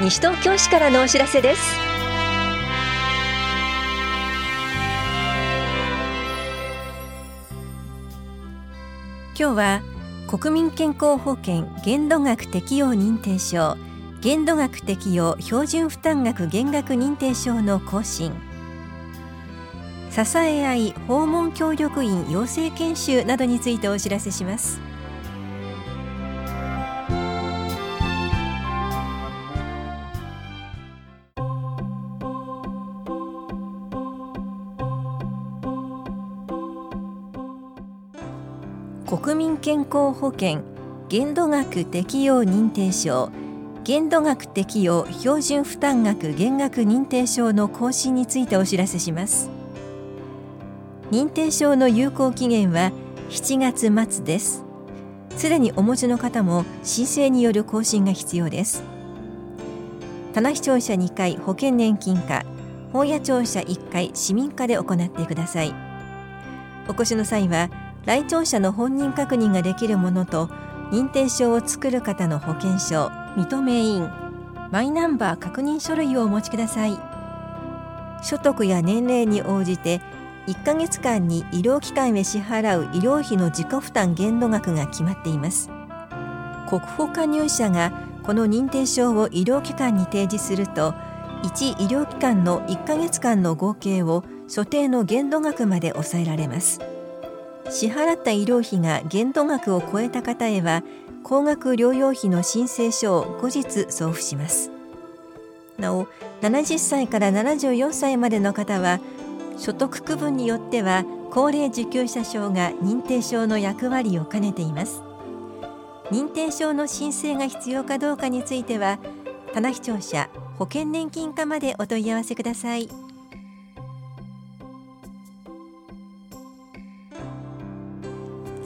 西東京市からのお知らせです。今日は国民健康保険限度額適用認定証限度額適用標準負担額減額認定証の更新。支え合い訪問協力員養成研修などについてお知らせします。健康保険限度額適用認定証限度額適用標準負担額減額認定証の更新についてお知らせします。認定証の有効期限は7月末です。すでにお持ちの方も申請による更新が必要です。棚視聴者2回保険年金課本屋庁舎1回市民課で行ってください。お越しの際は来庁者の本人確認ができるものと認定証を作る方の保険証認め印マイナンバー確認書類をお持ちください。所得や年齢に応じて1ヶ月間に医療機関へ支払う医療費の自己負担限度額が決まっています。国保加入者がこの認定証を医療機関に提示すると1医療機関の1ヶ月間の合計を所定の限度額まで抑えられます。支払った医療費が限度額を超えた方へは高額療養費の申請書を後日送付します。なお70歳から74歳までの方は所得区分によっては高齢受給者証が認定証の役割を兼ねています。認定証の申請が必要かどうかについては棚視聴者保険年金課までお問い合わせください。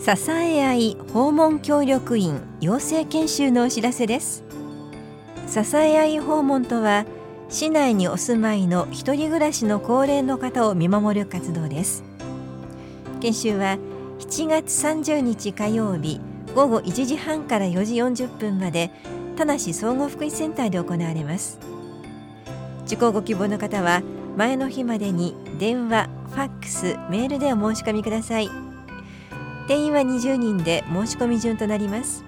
支え合い訪問協力員養成研修のお知らせです。支え合い訪問とは市内にお住まいの一人暮らしの高齢の方を見守る活動です。研修は7月30日火曜日午後1時半から4時40分まで田梨総合福祉センターで行われます。受講ご希望の方は前の日までに電話、ファックス、メールでお申し込みください。定員は20人で申し込み順となります。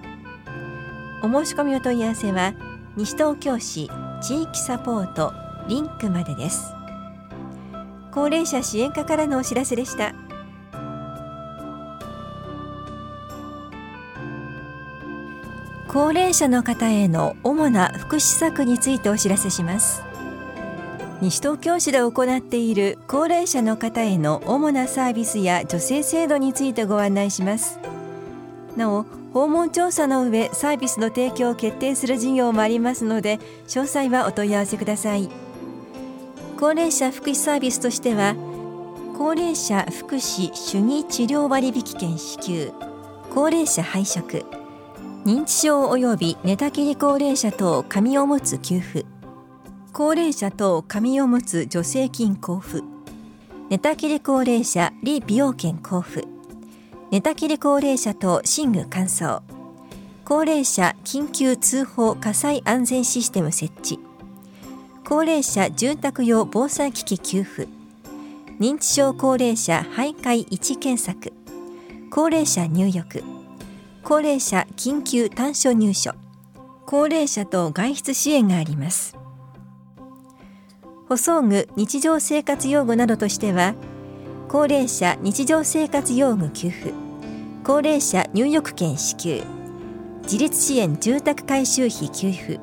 お申し込みお問い合わせは西東京市地域サポートリンクまでです。高齢者支援課からのお知らせでした。高齢者の方への主な福祉策についてお知らせします。西東京市で行っている高齢者の方への主なサービスや助成制度についてご案内します。なお訪問調査の上サービスの提供を決定する事業もありますので詳細はお問い合わせください。高齢者福祉サービスとしては高齢者福祉主義治療割引券支給高齢者配食認知症及び寝たきり高齢者等紙おむつ給付高齢者等紙おむつ助成金交付。寝たきり高齢者利美容券交付。寝たきり高齢者等寝具乾燥高齢者緊急通報火災安全システム設置。高齢者住宅用防災機器給付。認知症高齢者徘徊位置検索。高齢者入浴。高齢者緊急短所入所。高齢者と外出支援があります。補装具日常生活用具などとしては高齢者日常生活用具給付高齢者入浴券支給自立支援住宅改修費給付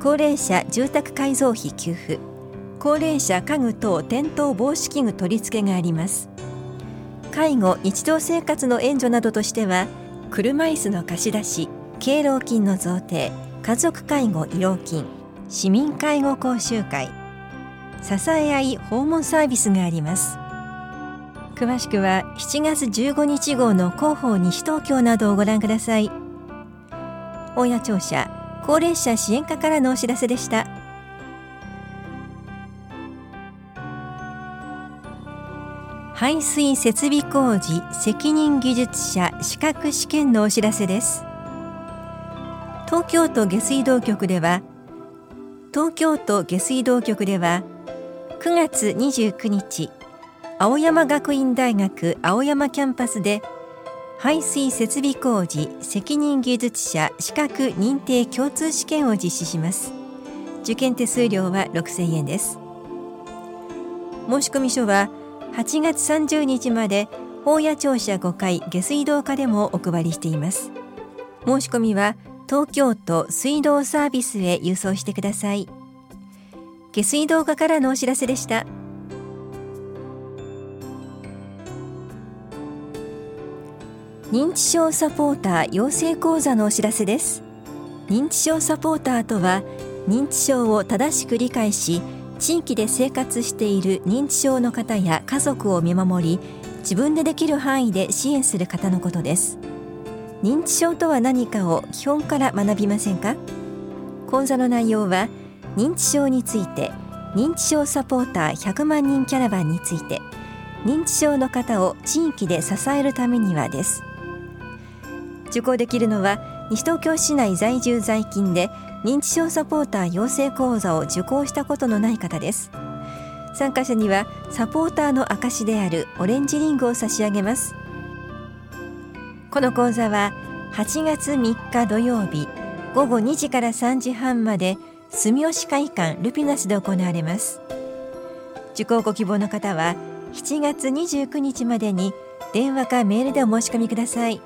高齢者住宅改造費給付高齢者家具等転倒防止器具取り付けがあります。介護日常生活の援助などとしては車椅子の貸し出し敬老金の贈呈家族介護医療金市民介護講習会支え合い訪問サービスがあります。詳しくは7月15日号の広報西東京などをご覧ください。大谷庁舎高齢者支援課からのお知らせでした。排水設備工事責任技術者資格試験のお知らせです。東京都下水道局では東京都下水道局では9月29日青山学院大学青山キャンパスで排水設備工事責任技術者資格認定共通試験を実施します。受験手数料は6000円です。申込書は8月30日まで法屋庁舎5階下水道課でもお配りしています。申し込みは東京都水道サービスへ郵送してください。下水道課からのお知らせでした。認知症サポーター養成講座のお知らせです。認知症サポーターとは認知症を正しく理解し地域で生活している認知症の方や家族を見守り自分でできる範囲で支援する方のことです。認知症とは何かを基本から学びませんか？講座の内容は認知症について認知症サポーター100万人キャラバンについて認知症の方を地域で支えるためにはです。受講できるのは西東京市内在住在勤で認知症サポーター養成講座を受講したことのない方です。参加者にはサポーターの証であるオレンジリングを差し上げます。この講座は8月3日土曜日午後2時から3時半まで住吉会館ルピナスで行われます。受講ご希望の方は7月29日までに電話かメールでお申し込みください。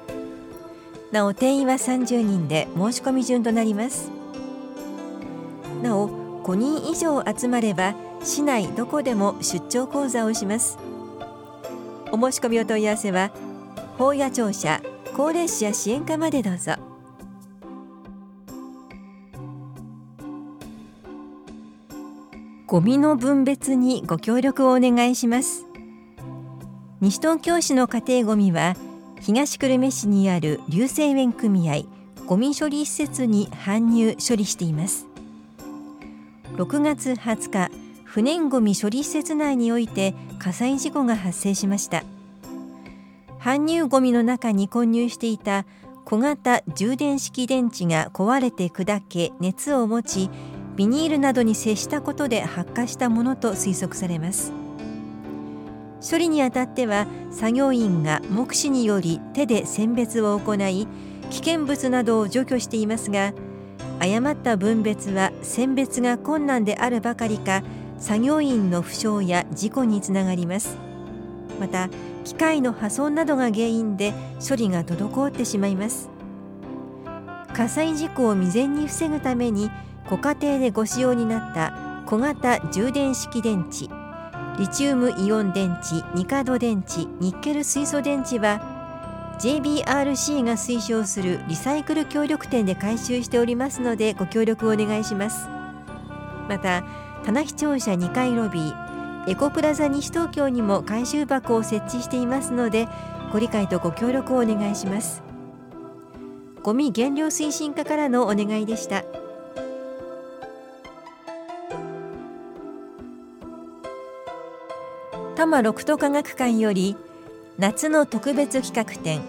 なお定員は30人で申し込み順となります。なお5人以上集まれば市内どこでも出張講座をします。お申し込みお問い合わせは法屋庁舎高齢者支援課までどうぞ。ゴミの分別にご協力をお願いします。西東京市の家庭ゴミは東久留米市にある流星園組合ゴミ処理施設に搬入処理しています。6月20日不燃ごみ処理施設内において火災事故が発生しました。搬入ごみの中に混入していた小型充電式電池が壊れて砕け熱を持ちビニールなどに接したことで発火したものと推測されます。処理にあたっては作業員が目視により手で選別を行い危険物などを除去していますが誤った分別は選別が困難であるばかりか作業員の負傷や事故につながります。また機械の破損などが原因で処理が滞ってしまいます。火災事故を未然に防ぐためにご家庭でご使用になった小型充電式電池リチウムイオン電池ニカド電池ニッケル水素電池は JBRC が推奨するリサイクル協力店で回収しておりますのでご協力をお願いしますまた棚視聴者2階ロビーエコプラザ西東京にも回収箱を設置していますのでご理解とご協力をお願いしますゴミ減量推進課からのお願いでした。摩六都科学館より夏の特別企画展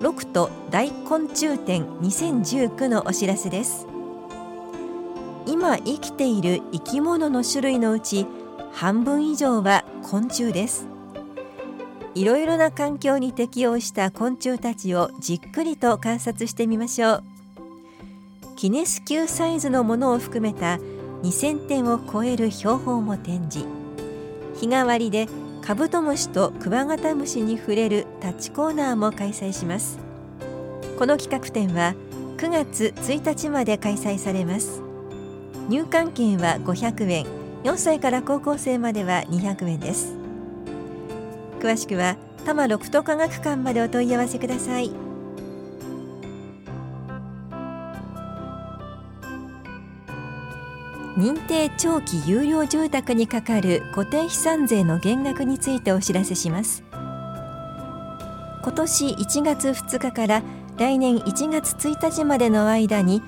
六都大昆虫展2019のお知らせです。今生きている生き物の種類のうち半分以上は昆虫です。いろいろな環境に適応した昆虫たちをじっくりと観察してみましょう。ギネス級サイズのものを含めた2000点を超える標本も展示。日替わりでカブトムシとクワガタムシに触れるタッチコーナーも開催します。この企画展は9月1日まで開催されます。入館券は500円。4歳から高校生までは200円です。詳しくは多摩六都科学館までお問い合わせください。認定長期有料住宅にかかる固定資産税の減額についてお知らせします。今年1月2日から来年1月1日までの間に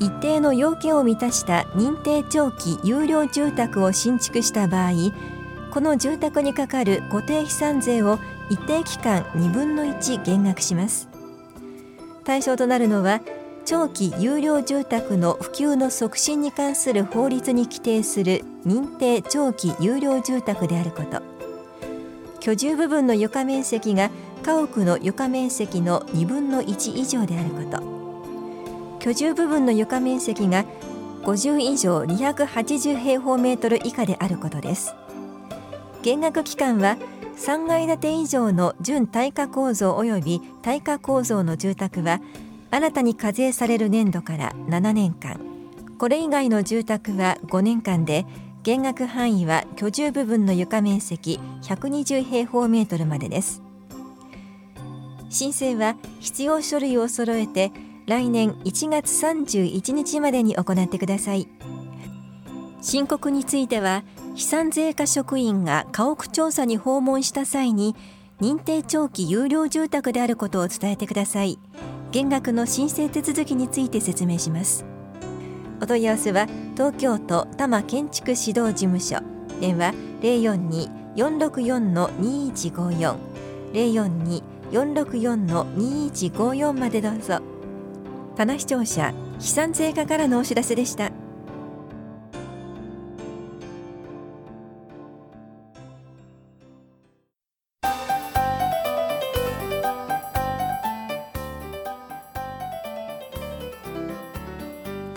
一定の要件を満たした認定長期有料住宅を新築した場合この住宅にかかる固定資産税を一定期間2分の1減額します。対象となるのは長期有料住宅の普及の促進に関する法律に規定する認定長期有料住宅であること。居住部分の床面積が家屋の床面積の2分の1以上であること。居住部分の床面積が50以上280平方メートル以下であることです。減額期間は3階建て以上の準耐火構造及び耐火構造の住宅は新たに課税される年度から7年間。これ以外の住宅は5年間で減額範囲は居住部分の床面積120平方メートルまでです。申請は必要書類を揃えて来年1月31日までに行ってください。申告については飛散税課職員が家屋調査に訪問した際に認定長期有料住宅であることを伝えてください。減額の申請手続きについて説明します。お問い合わせは東京都多摩建築指導事務所。電話042-464-2154 042-464-2154までどうぞ。棚視聴者飛散税課からのお知らせでした。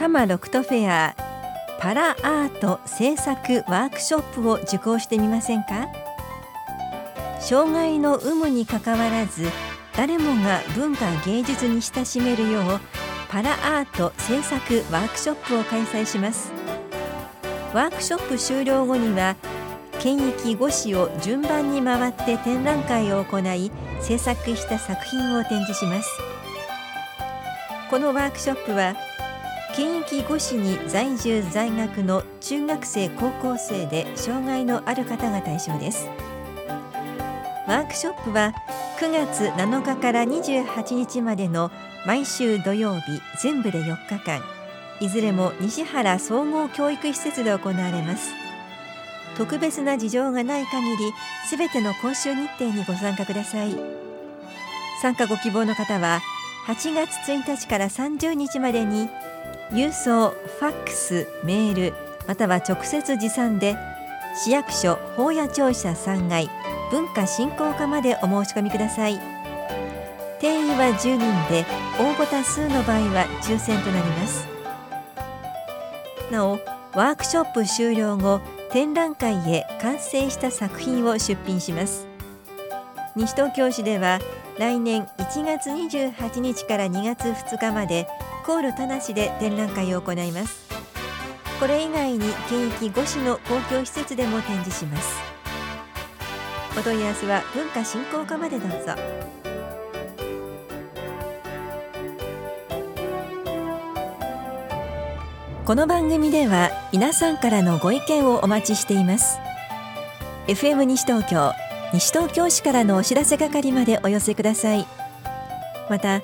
摩ロクトフェアパラアート制作ワークショップを受講してみませんか？障害の有無にかかわらず誰もが文化芸術に親しめるようパラアート制作ワークショップを開催します。ワークショップ終了後には県域5市を順番に回って展覧会を行い制作した作品を展示します。このワークショップは県域5市に在住在学の中学生高校生で障害のある方が対象です。ワークショップは9月7日から28日までの毎週土曜日全部で4日間。いずれも西原総合教育施設で行われます。特別な事情がない限りすべての講習日程にご参加ください。参加ご希望の方は8月1日から30日までに郵送、ファックス、メールまたは直接持参で市役所法屋庁舎3階文化振興課までお申し込みください。定員は10人で応募多数の場合は抽選となります。なおワークショップ終了後展覧会へ完成した作品を出品します。西東京市では来年1月28日から2月2日までコール田無で展覧会を行います。これ以外に県域5市の公共施設でも展示します。お問い合わせは文化振興課までどうぞ。この番組では皆さんからのご意見をお待ちしています。FM 西東京西東京市からのお知らせ係までお寄せください。また